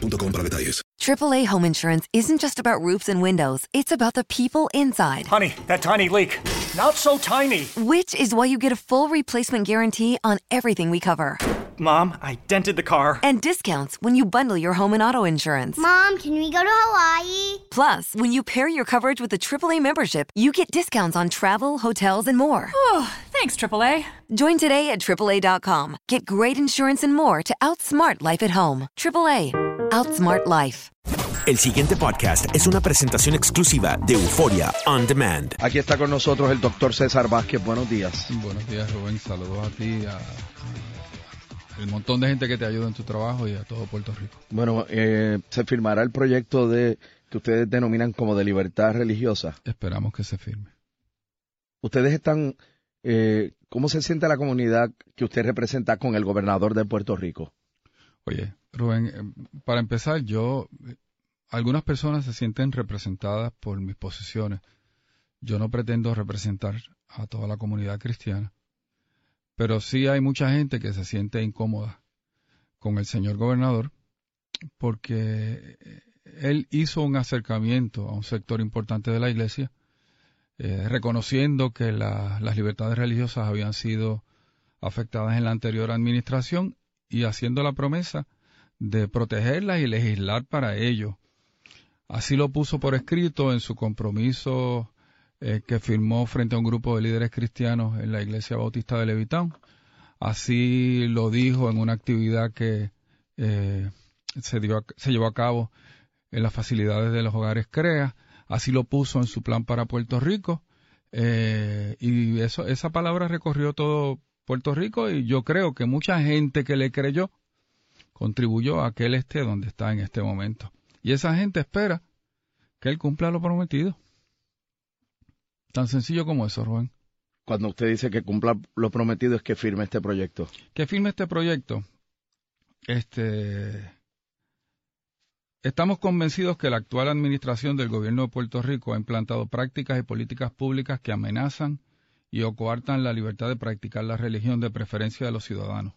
boostmobile.com para detalles. AAA Home Insurance isn't just about roofs and windows, it's about the people inside. Honey, that tiny leak. Not so tiny. Which is why you get a full replacement guarantee on everything we cover. Mom, I dented the car. And discounts when you bundle your home and auto insurance. Mom, can we go to Hawaii? Plus, when you pair your coverage with a AAA membership, you get discounts on travel, hotels, and more. Oh, thanks, AAA. Join today at AAA.com. Get great insurance and more to outsmart life at home. AAA. Outsmart life. El siguiente podcast es una presentación exclusiva de Euforia On Demand. Aquí está con nosotros el doctor César Vázquez. Buenos días. Buenos días, Rubén. Saludos a ti, a, a el montón de gente que te ayuda en tu trabajo y a todo Puerto Rico. Bueno, eh, se firmará el proyecto de que ustedes denominan como de libertad religiosa. Esperamos que se firme. Ustedes están, eh, ¿cómo se siente la comunidad que usted representa con el gobernador de Puerto Rico? Oye, Rubén, eh, para empezar, yo, algunas personas se sienten representadas por mis posiciones. Yo no pretendo representar a toda la comunidad cristiana, pero sí hay mucha gente que se siente incómoda con el señor gobernador porque él hizo un acercamiento a un sector importante de la iglesia, eh, reconociendo que la, las libertades religiosas habían sido afectadas en la anterior administración y haciendo la promesa de protegerlas y legislar para ello. Así lo puso por escrito en su compromiso eh, que firmó frente a un grupo de líderes cristianos en la Iglesia Bautista de Levitán. Así lo dijo en una actividad que eh, se, dio, se llevó a cabo en las facilidades de los hogares CREA. Así lo puso en su plan para Puerto Rico. Eh, y eso, esa palabra recorrió todo Puerto Rico y yo creo que mucha gente que le creyó contribuyó a que él esté donde está en este momento. Y esa gente espera que él cumpla lo prometido. Tan sencillo como eso, Rubén. Cuando usted dice que cumpla lo prometido es que firme este proyecto. Que firme este proyecto. Este Estamos convencidos que la actual administración del gobierno de Puerto Rico ha implantado prácticas y políticas públicas que amenazan y o coartan la libertad de practicar la religión de preferencia de los ciudadanos.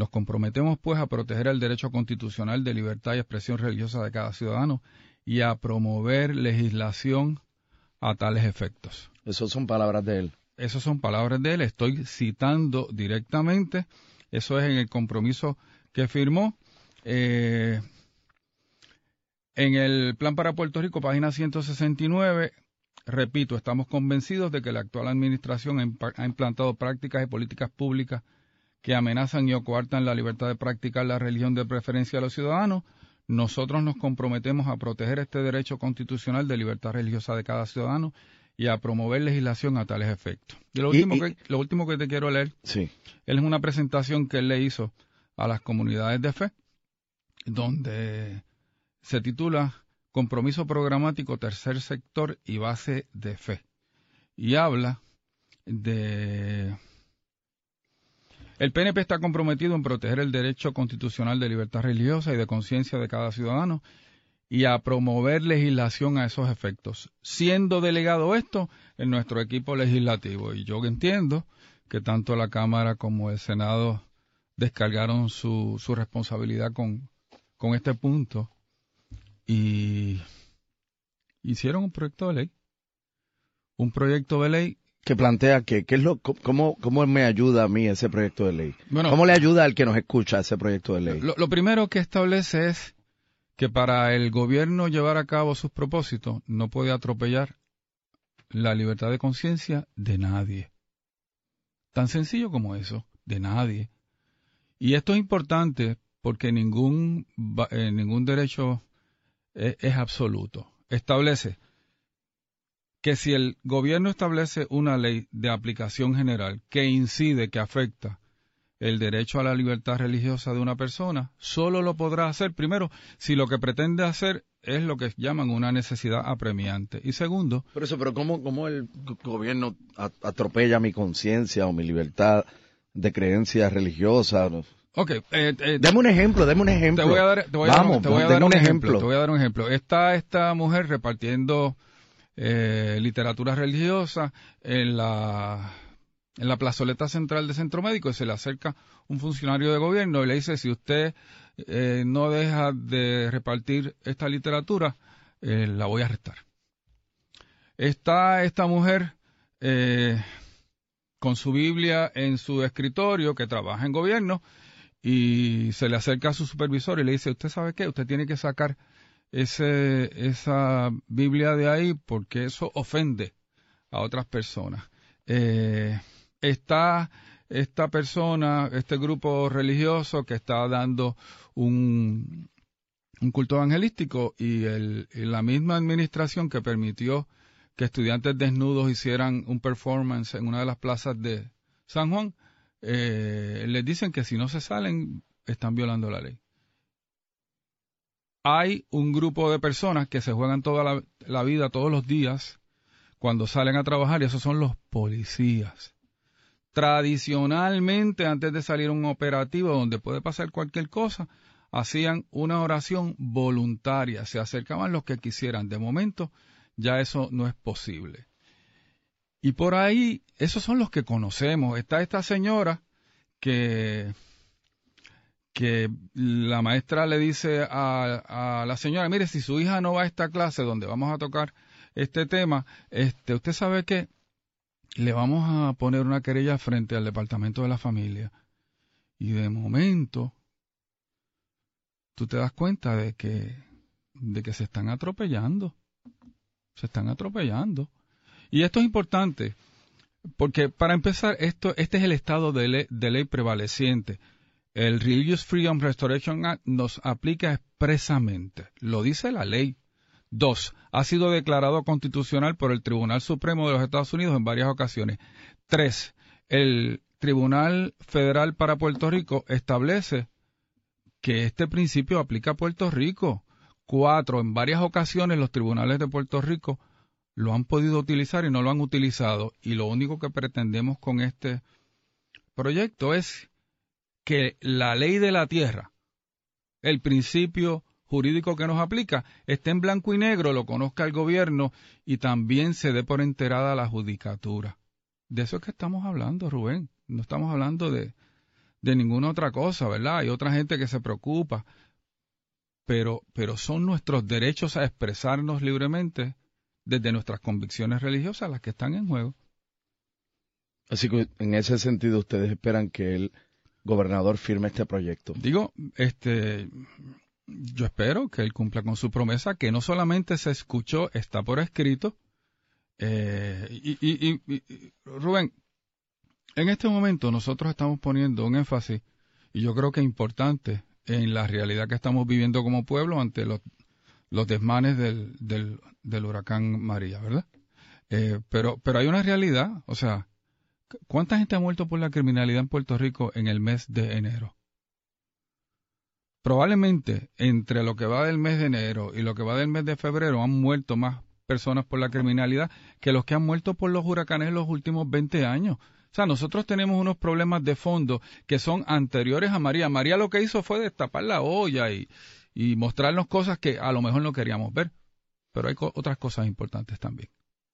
Nos comprometemos, pues, a proteger el derecho constitucional de libertad y expresión religiosa de cada ciudadano y a promover legislación a tales efectos. Esas son palabras de él. Esas son palabras de él. Estoy citando directamente. Eso es en el compromiso que firmó. Eh, en el Plan para Puerto Rico, página 169, repito, estamos convencidos de que la actual administración ha implantado prácticas y políticas públicas que amenazan y o coartan la libertad de practicar la religión de preferencia de los ciudadanos. Nosotros nos comprometemos a proteger este derecho constitucional de libertad religiosa de cada ciudadano y a promover legislación a tales efectos. Y lo, Y- último, y- que, lo último que te quiero leer Sí. es una presentación que él le hizo a las comunidades de fe donde se titula Compromiso Programático Tercer Sector y Base de Fe. Y habla de... El PNP está comprometido en proteger el derecho constitucional de libertad religiosa y de conciencia de cada ciudadano y a promover legislación a esos efectos, siendo delegado esto en nuestro equipo legislativo. Y yo entiendo que tanto la Cámara como el Senado descargaron su, su responsabilidad con, con este punto y hicieron un proyecto de ley. Un proyecto de ley que plantea que, ¿qué es lo, cómo, cómo me ayuda a mí ese proyecto de ley? ¿Cómo le ayuda al que nos escucha ese proyecto de ley? lo primero que establece es que para el gobierno llevar a cabo sus propósitos no puede atropellar la libertad de conciencia de nadie. Tan sencillo como eso, de nadie. Y esto es importante porque ningún, eh, ningún derecho es, es absoluto. Establece que si el gobierno establece una ley de aplicación general que incide, que afecta el derecho a la libertad religiosa de una persona, solo lo podrá hacer, primero, si lo que pretende hacer es lo que llaman una necesidad apremiante. Y segundo... Pero eso, pero ¿cómo, cómo el gobierno atropella mi conciencia o mi libertad de creencia religiosa? Ok, eh, eh, dame un ejemplo, dame un ejemplo. Te voy a dar, te voy a Vamos, te voy a dar un ejemplo. Te voy a dar un ejemplo. Está esta mujer repartiendo eh, literatura religiosa en la en la plazoleta central de Centro Médico y se le acerca un funcionario de gobierno y le dice, si usted eh, no deja de repartir esta literatura, eh, la voy a arrestar. Está esta mujer con su Biblia en su escritorio que trabaja en gobierno y se le acerca a su supervisor y le dice, ¿usted sabe qué? Usted tiene que sacar ese, esa Biblia de ahí porque eso ofende a otras personas. Eh, está esta persona, este grupo religioso que está dando un, culto evangelístico y, el, la misma administración que permitió que estudiantes desnudos hicieran un performance en una de las plazas de San Juan, eh, les dicen que si no se salen están violando la ley. Hay un grupo de personas que se juegan toda la, vida, todos los días, cuando salen a trabajar, y esos son los policías tradicionalmente antes de salir un operativo donde puede pasar cualquier cosa, hacían una oración voluntaria, se acercaban los que quisieran. De momento ya eso no es posible. Y por ahí, esos son los que conocemos. Está esta señora que, que la maestra le dice a, la señora, mire, si su hija no va a esta clase donde vamos a tocar este tema, este, usted sabe que le vamos a poner una querella frente al departamento de la familia. Y de momento, tú te das cuenta de que, de que se están atropellando. Se están atropellando. Y esto es importante, porque para empezar, esto, este es el estado de de ley prevaleciente. El Religious Freedom Restoration Act nos aplica expresamente, lo dice la ley, Dos, ha sido declarado constitucional por el Tribunal Supremo de los Estados Unidos en varias ocasiones. Tres, el Tribunal Federal para Puerto Rico establece que este principio aplica a Puerto Rico. Cuatro, en varias ocasiones los tribunales de Puerto Rico lo han podido utilizar y no lo han utilizado. Y lo único que pretendemos con este proyecto es que la ley de la tierra, el principio jurídico que nos aplica esté en blanco y negro, lo conozca el gobierno y también se dé por enterada la judicatura. De eso es que estamos hablando, Rubén. No estamos hablando de, de ninguna otra cosa, ¿verdad? Hay otra gente que se preocupa, pero, pero son nuestros derechos a expresarnos libremente desde nuestras convicciones religiosas las que están en juego. Así que en ese sentido ustedes esperan que el gobernador firme este proyecto. Digo, este, yo espero que él cumpla con su promesa, que no solamente se escuchó, está por escrito. Eh, y, Rubén, en este momento nosotros estamos poniendo un énfasis, y yo creo que importante, en la realidad que estamos viviendo como pueblo ante los, los desmanes del, del, huracán María, ¿verdad? Eh, pero, pero hay una realidad, o sea, ¿cuánta gente ha muerto por la criminalidad en Puerto Rico en el mes de enero? probablemente entre lo que va del mes de enero y lo que va del mes de febrero han muerto más personas por la criminalidad que los que han muerto por los huracanes en los últimos 20 años. O sea, nosotros tenemos unos problemas de fondo que son anteriores a María. María lo que hizo fue destapar la olla y, y mostrarnos cosas que a lo mejor no queríamos ver. Pero hay otras cosas importantes también.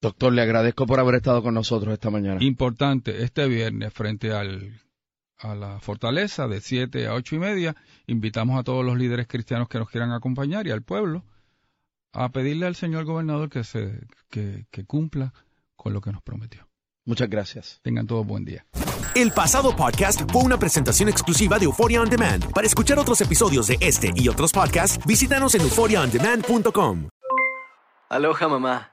Doctor, le agradezco por haber estado con nosotros esta mañana. Importante, este viernes frente al, a la fortaleza de 7 a ocho y media, invitamos a todos los líderes cristianos que nos quieran acompañar y al pueblo a pedirle al señor gobernador que, se, que, que cumpla con lo que nos prometió. Muchas gracias. Tengan todos buen día. El pasado podcast fue una presentación exclusiva de Euphoria On Demand. Para escuchar otros episodios de este y otros podcasts, visítanos en euphoriaondemand.com. Aloha mamá,